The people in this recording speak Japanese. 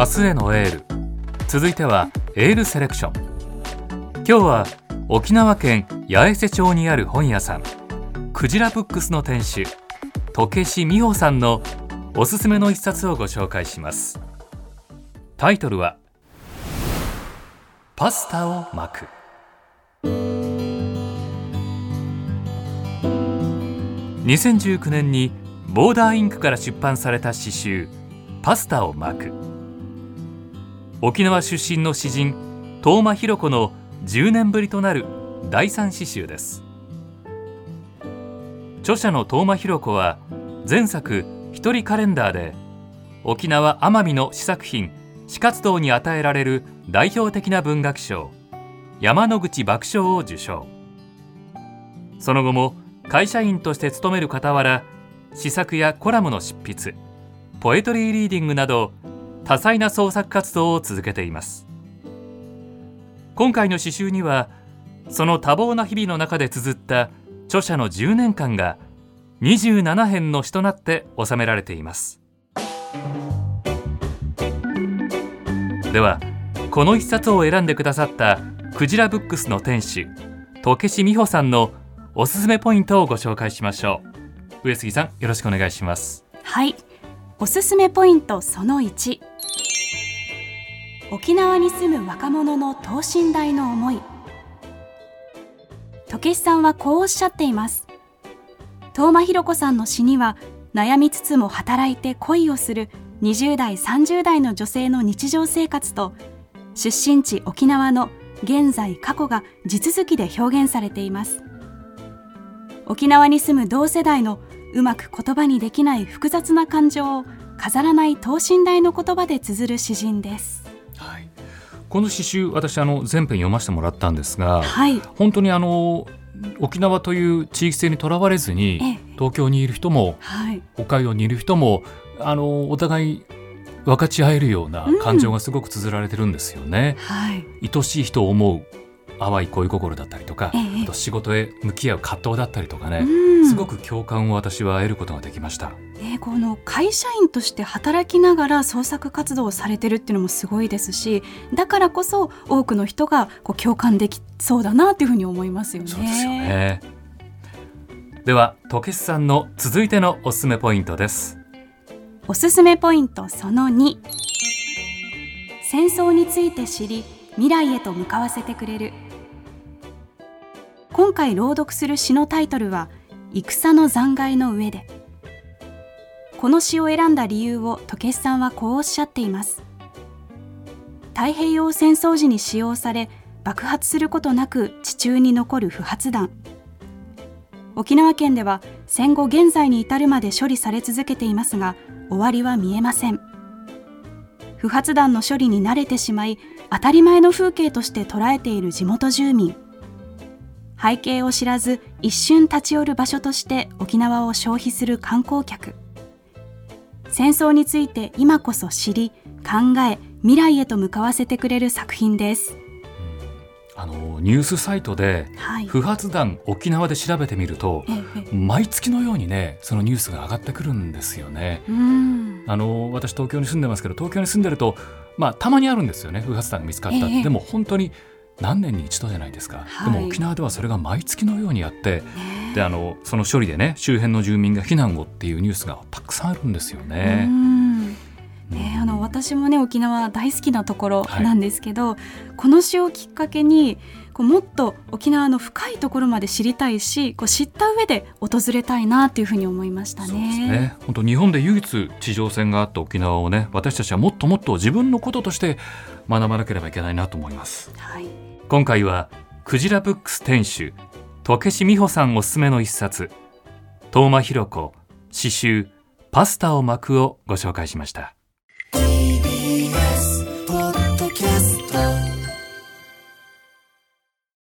明日へのエール。続いてはエールセレクション。今日は沖縄県八重瀬町にある本屋さんクジラブックスの店主時志美穂さんのおすすめの一冊をご紹介します。タイトルはパスタを巻く。2019年にボーダーインクから出版された詩集パスタを巻く。沖縄出身の詩人東間博子の10年ぶりとなる第三詩集です。著者の東間博子は前作一人カレンダーで沖縄奄美の詩作品詩活動に与えられる代表的な文学賞山野口爆笑を受賞。その後も会社員として勤める傍ら詩作やコラムの執筆ポエトリーリーディングなど多彩な創作活動を続けています。今回の詩集にはその多忙な日々の中で綴った著者の10年間が27編の詩となって収められています。ではこの一冊を選んでくださったクジラブックスの店主時志美穂さんのおすすめポイントをご紹介しましょう。上杉さんよろしくお願いします。はい。おすすめポイントその1沖縄に住む若者の等身大の思い。時さんはこうおっしゃっています。東間博子さんの詩には悩みつつも働いて恋をする20代30代の女性の日常生活と出身地沖縄の現在過去が地続きで表現されています。沖縄に住む同世代のうまく言葉にできない複雑な感情を飾らない等身大の言葉で綴る詩人です、この詩集私あの全編読ませてもらったんですが、はい、本当にあの沖縄という地域性にとらわれずに東京にいる人も、はい、北海道にいる人もあのお互い分かち合えるような感情がすごく綴られてるんですよね。うんはい、愛しい人を思う淡い恋心だったりとか、ええ、あと仕事へ向き合う葛藤だったりとかね、すごく共感を私は得ることができました。ね、この会社員として働きながら創作活動をされてるっていうのもすごいですしだからこそ多くの人がこう共感できそうだなというふうに思いますよね。そうですよねでは時さんの続いてのおすすめポイントです。おすすめポイントその2戦争について知り未来へと向かわせてくれる今回朗読する詩のタイトルは戦の残骸の上でこの詩を選んだ理由を時さんはこうおっしゃっています。太平洋戦争時に使用され爆発することなく地中に残る不発弾。沖縄県では戦後現在に至るまで処理され続けていますが終わりは見えません。不発弾の処理に慣れてしまい当たり前の風景として捉えている地元住民。背景を知らず一瞬立ち寄る場所として沖縄を消費する観光客。戦争について今こそ知り考え未来へと向かわせてくれる作品です。あのニュースサイトで、不発弾沖縄で調べてみると、毎月のようにねそのニュースが上がってくるんですよね。あの私東京に住んでますけど東京に住んでると、まあ、たまにあるんですよね不発弾が見つかった、でも本当に何年に一度じゃないですか、はい、でも沖縄ではそれが毎月のようにあって、であのその処理でね周辺の住民が避難をっていうニュースがたくさんあるんですよね。私もね沖縄大好きなところなんですけど、はい、この詩をきっかけにこうもっと沖縄の深いところまで知りたいしこう知った上で訪れたいなというふうに思いましたね。ね本当日本で唯一地上戦があった沖縄をね私たちはもっともっと自分のこととして学ばなければいけないなと思います。はい今回はクジラブックス店主時志美穂さんおすすめの一冊東間博子詩集パスタを巻くをご紹介しました